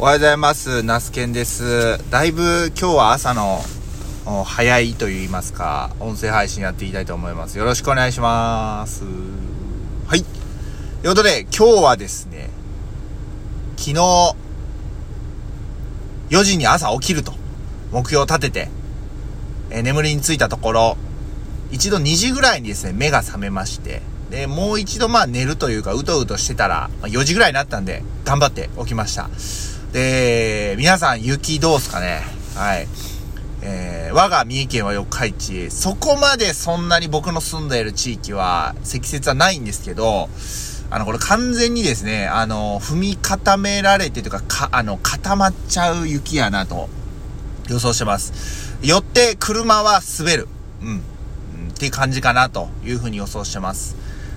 おはようございます。ナスケンです。だいぶ今日は朝の早いと言いますか、音声配信やっていきたいと思います。よろしくお願いします。はい。ということで、今日はですね、昨日、4時に朝起きると、目標を立てて、え眠りについたところ、一度2時ぐらいにですね、目が覚めまして、で、もう一度まあ寝るというか、うとうとしてたら、ま4時ぐらいになったんで、頑張って起きました。で、皆さん雪どうすかね？はい。えー、我が三重県は四日市、そこまでそんなに僕の住んでいる地域は積雪はないんですけど、あの、これ完全にですね、あの、踏み固められてというか、か、あの、固まっちゃう雪やなと予想してます。よって車は滑る。うん。っていう感じかなというふうに予想してます。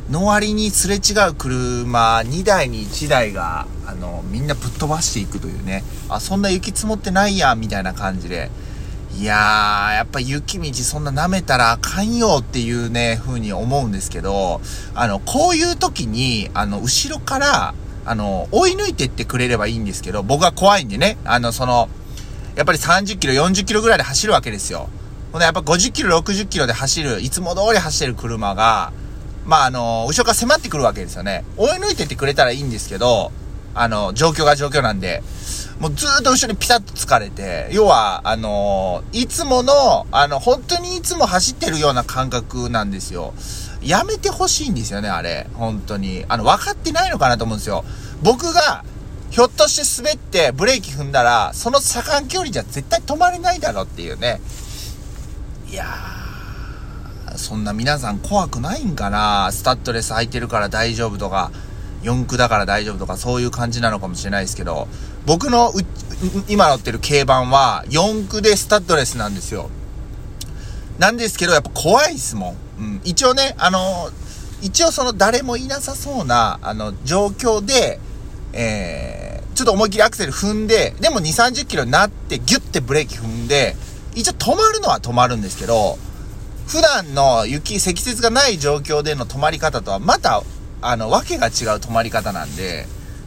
の割にすれ違う車2台に1台が、あの、みんなぶっ飛ばしていくというね、あ、そんな雪積もってないやん、みたいな感じで、いやー、やっぱ雪道そんな舐めたらあかんよっていうね、風に思うんですけど、あの、こういう時に、あの、後ろから、あの、追い抜いてってくれればいいんですけど、僕は怖いんでね、あの、その、やっぱり30キロ、40キロぐらいで走るわけですよ。ほんで、やっぱ50キロ、60キロで走る、いつも通り走ってる車が、まあ、あの、後ろから迫ってくるわけですよね。追い抜いてってくれたらいいんですけど、あの、状況が状況なんで、もうずーっと後ろにピタッと疲れて、要は、あのいつもの、あの、本当にいつも走ってるような感覚なんですよ。やめてほしいんですよね、あれ。本当に。あの、分かってないのかなと思うんですよ。僕が、ひょっとして滑ってブレーキ踏んだら、その車間距離じゃ絶対止まれないだろっていうね。いやー。そんな皆さん怖くないんかなスタッドレス履いてるから大丈夫とか、四駆だから大丈夫とか、そういう感じなのかもしれないですけど、僕の今乗ってる軽バンは四駆でスタッドレスなんですよ。なんですけど、やっぱ怖いっすもん。うん。一応ね、あの、一応その誰もいなさそうな、あの、状況で、えー、ちょっと思いっきりアクセル踏んで、でも2、30キロになってギュッてブレーキ踏んで、一応止まるのは止まるんですけど、普段の雪、積雪がない状況での止まり方とはまた、あの、わけが違う止まり方なんで、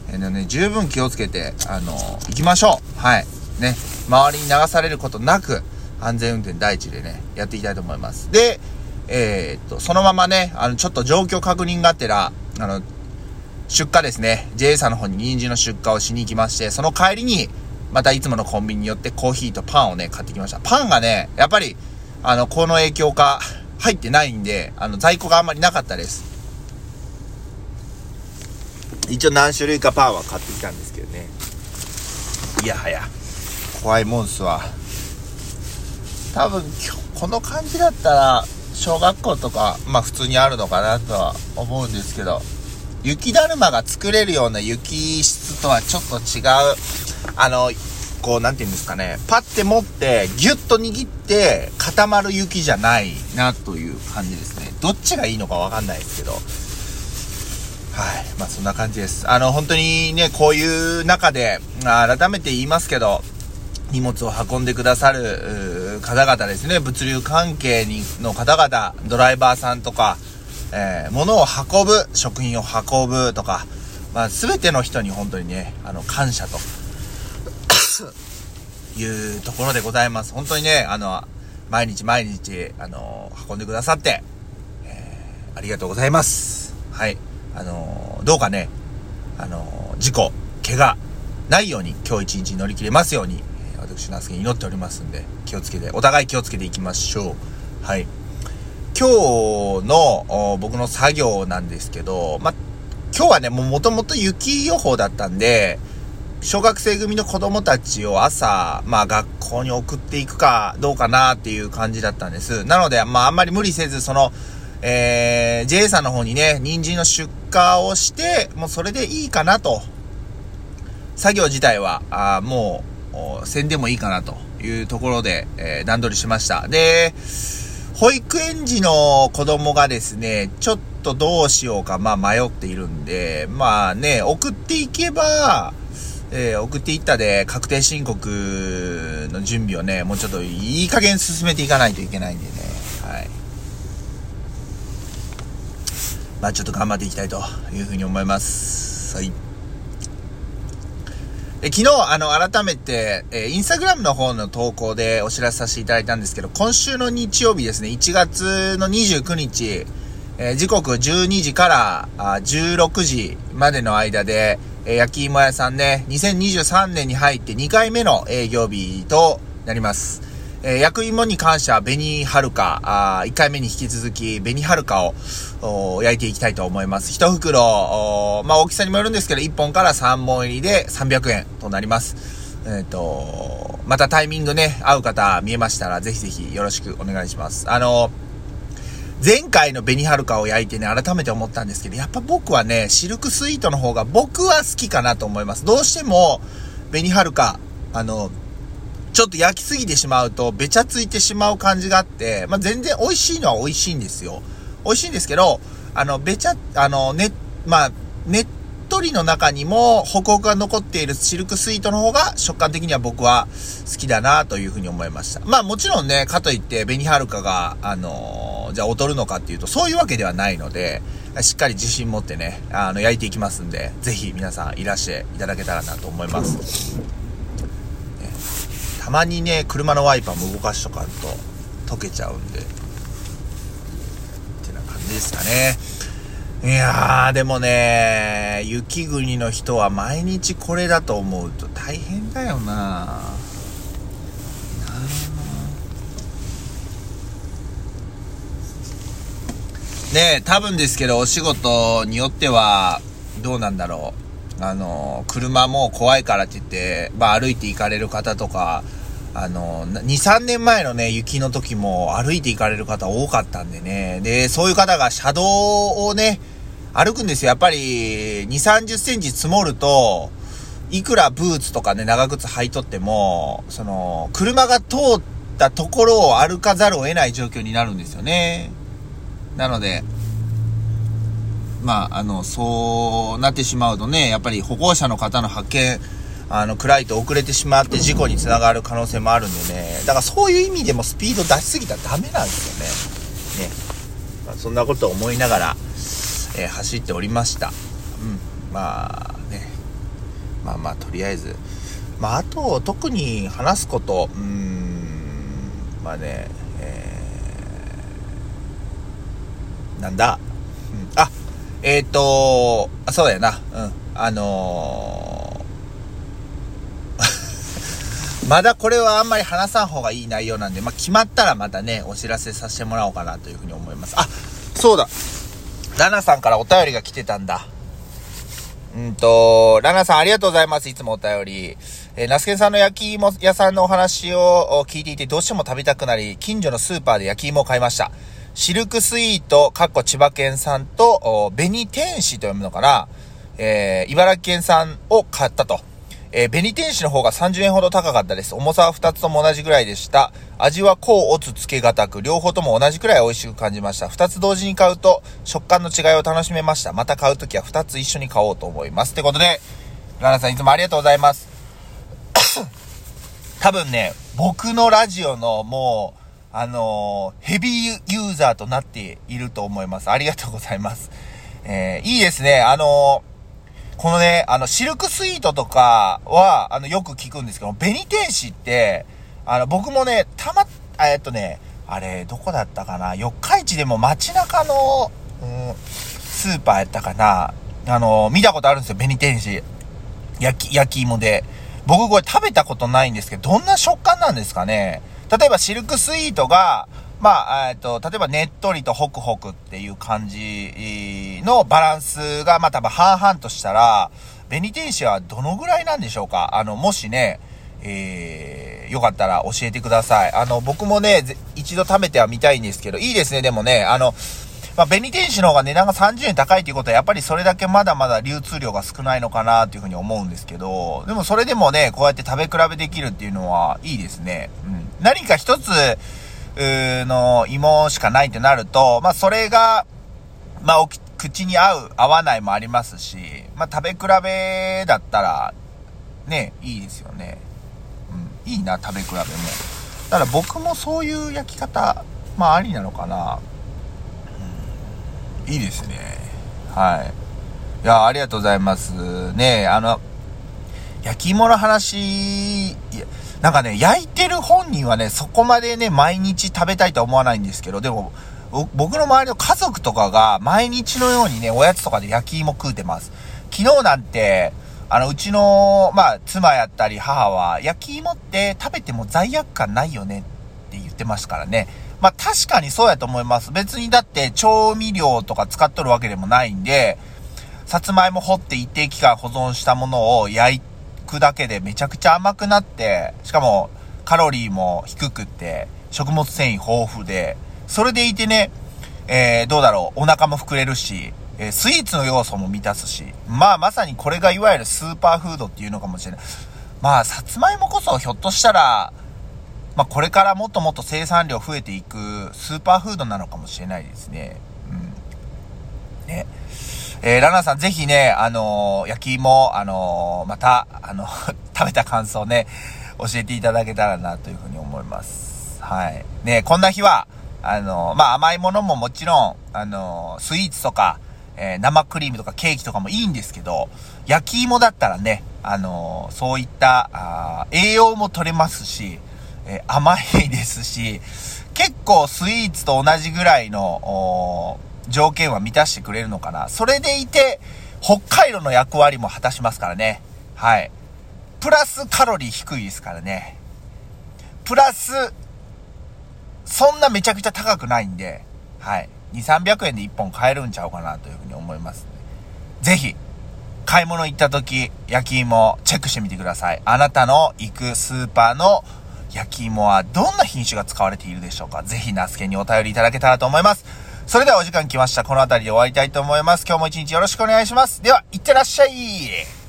えー、ね、十分気をつけて、あの、行きましょう。はい。ね。周りに流されることなく、安全運転第一でね、やっていきたいと思います。で、えー、っと、そのままね、あの、ちょっと状況確認があってら、あの、出荷ですね。JA さんの方に人参の出荷をしに行きまして、その帰りに、またいつものコンビニに寄ってコーヒーとパンをね、買ってきました。パンがね、やっぱり、あの、この影響か、入ってないんで、あの、在庫があんまりなかったです。一応何種類かパンは買ってきたんですけどね。いやはや、怖いもんすわ。多分、この感じだったら、小学校とか、まあ普通にあるのかなとは思うんですけど、雪だるまが作れるような雪質とはちょっと違う、あの、こう、なんて言うんですかね、パッて持って、ギュッと握って、固まる雪じゃないな、という感じですね。どっちがいいのかわかんないですけど。はい。まあ、そんな感じです。あの、本当にね、こういう中で、改めて言いますけど、荷物を運んでくださる方々ですね、物流関係にの方々、ドライバーさんとか、えー、物を運ぶ、食品を運ぶとか、まあ、全ての人に本当にね、あの、感謝というところでございます。本当にね、あの、毎日毎日、あの、運んでくださって、えー、ありがとうございます。はい。あの、どうかね、あの、事故、怪我、ないように今日一日乗り切れますように、私、ナスケに祈っておりますんで、気をつけて、お互い気をつけていきましょう。はい。今日の僕の作業なんですけど、ま、今日はね、もう元々雪予報だったんで、小学生組の子供たちを朝、まあ学校に送っていくかどうかなっていう感じだったんです。なので、まああんまり無理せず、その、えー、JA さんの方にね、人参の出荷をして、もうそれでいいかなと。作業自体は、あもう、せんでもいいかなというところで、えー、段取りしました。で、保育園児の子供がですね、ちょっとどうしようか、まあ迷っているんで、まあね、送っていけば、えー、送っていったで確定申告の準備をね、もうちょっといい加減進めていかないといけないんでね、はい。まあちょっと頑張っていきたいというふうに思います。はい。え昨日、あの、改めて、えインスタグラムの方の投稿でお知らせさせていただいたんですけど、今週の日曜日ですね、1月の29日、えー、時刻12時からあ16時までの間で、え、焼き芋屋さんね、2023年に入って2回目の営業日となります。えー、焼き芋に関しては紅はるか、あ1回目に引き続き紅はるかを焼いていきたいと思います。1袋、まあ大きさにもよるんですけど、1本から3本入りで300円となります。えっ、ー、と、またタイミングね、合う方見えましたら、ぜひぜひよろしくお願いします。あのー前回の紅はるかを焼いてね、改めて思ったんですけど、やっぱ僕はね、シルクスイートの方が僕は好きかなと思います。どうしても、紅はるか、あの、ちょっと焼きすぎてしまうと、べちゃついてしまう感じがあって、まあ、全然美味しいのは美味しいんですよ。美味しいんですけど、あの、べちゃ、あの、ね、まあ、ねっとりの中にも、ホクホクが残っているシルクスイートの方が、食感的には僕は好きだなというふうに思いました。まあ、もちろんね、かといって、紅はるかが、あのじゃあ劣るのかっていうと、そういうわけではないので、しっかり自信持ってね、あの、焼いていきますんで、ぜひ皆さんいらしていただけたらなと思います。ね、たまにね、車のワイパーも動かしとかんと溶けちゃうんで、ってな感じですかね。いやー、でもね、雪国の人は毎日これだと思うと大変だよなで、多分ですけど、お仕事によっては、どうなんだろう。あの、車も怖いからって言って、まあ歩いて行かれる方とか、あの、2、3年前のね、雪の時も歩いて行かれる方多かったんでね。で、そういう方が車道をね、歩くんですよ。やっぱり、2、30センチ積もると、いくらブーツとかね、長靴履いとっても、その、車が通ったところを歩かざるを得ない状況になるんですよね。なので、まあ、あの、そうなってしまうとね、やっぱり歩行者の方の発見、あの、暗いと遅れてしまって事故につながる可能性もあるんでね。だからそういう意味でもスピード出しすぎたらダメなんですよね。ね。まあ、そんなことを思いながら、えー、走っておりました。うん。まあね。まあまあ、とりあえず。まあ、あと、特に話すこと、うーん、まあね、なんだ、うん、あ、えっ、ー、と、あ、そうだよな、うん、あのー、まだこれはあんまり話さん方がいい内容なんで、まあ、決まったらまたね、お知らせさせてもらおうかなというふうに思います。あ、そうだ。ラナさんからお便りが来てたんだ。うんと、ラナさんありがとうございます。いつもお便り。えー、ナスケンさんの焼き芋屋さんのお話を聞いていてどうしても食べたくなり、近所のスーパーで焼き芋を買いました。シルクスイート、かっこ千葉県産と、紅天使と読むのかなえー、茨城県産を買ったと。えー、紅天使の方が30円ほど高かったです。重さは2つとも同じぐらいでした。味は甲、乙、つけがたく、両方とも同じくらい美味しく感じました。2つ同時に買うと、食感の違いを楽しめました。また買うときは2つ一緒に買おうと思います。ってことで、ラナさんいつもありがとうございます。多分ね、僕のラジオのもう、あのー、ヘビーユーザーとなっていると思います。ありがとうございます。えー、いいですね。あのー、このね、あの、シルクスイートとかは、あの、よく聞くんですけど、紅天使って、あの、僕もね、たま、えっとね、あれ、どこだったかな？四日市でも街中の、うん、スーパーやったかな？あの、見たことあるんですよ、紅天使。焼き、焼き芋で。僕これ食べたことないんですけど、どんな食感なんですかね？例えばシルクスイートが、まあ、えっと、例えばねっとりとホクホクっていう感じのバランスが、まあ多分半々としたら、紅天使はどのぐらいなんでしょうか？あの、もしね、えー、よかったら教えてください。あの、僕もね、一度食べてはみたいんですけど、いいですね、でもね、あの、まあ、紅天使の方が値段が30円高いということは、やっぱりそれだけまだまだ流通量が少ないのかなというふうに思うんですけど、でもそれでもね、こうやって食べ比べできるっていうのはいいですね。うん。何か一つ、の芋しかないってなると、まあ、それが、まあ、口に合う、合わないもありますし、まあ、食べ比べだったら、ね、いいですよね。うん、いいな、食べ比べも。だから僕もそういう焼き方、まあ、ありなのかな。うんいいですね。はい。いや、ありがとうございます。ねあの、焼き芋の話、いやなんかね、焼いてる本人はね、そこまでね、毎日食べたいとは思わないんですけど、でも、僕の周りの家族とかが毎日のようにね、おやつとかで焼き芋食うてます。昨日なんて、あの、うちの、まあ、妻やったり母は、焼き芋って食べても罪悪感ないよねって言ってましたからね。まあ、確かにそうやと思います。別にだって調味料とか使っとるわけでもないんで、さつまいも掘って一定期間保存したものを焼いてくだけでめちゃくちゃ甘くなって、しかもカロリーも低くって、食物繊維豊富で、それでいてね、えー、どうだろう、お腹も膨れるし、えー、スイーツの要素も満たすし、まあまさにこれがいわゆるスーパーフードっていうのかもしれない。まあ、さつまいもこそひょっとしたら、まあこれからもっともっと生産量増えていくスーパーフードなのかもしれないですね。うん。ね。えー、ラナさんぜひね、あのー、焼き芋、あのー、また、あの、食べた感想ね、教えていただけたらなというふうに思います。はい。ね、こんな日は、あのまあ甘いものももちろん、あのスイーツとか、え生クリームとかケーキとかもいいんですけど、焼き芋だったらね、あのそういった、あ栄養も取れますし、え甘いですし、結構スイーツと同じぐらいの、条件は満たしてくれるのかな。それでいて、北海道の役割も果たしますからね。はい。プラスカロリー低いですからね。プラス、そんなめちゃくちゃ高くないんで、はい。2、300円で1本買えるんちゃうかなというふうに思います。ぜひ、買い物行った時、焼き芋チェックしてみてください。あなたの行くスーパーの焼き芋はどんな品種が使われているでしょうかぜひ、ナスケにお便りいただけたらと思います。それではお時間来ました。この辺りで終わりたいと思います。今日も一日よろしくお願いします。では、いってらっしゃい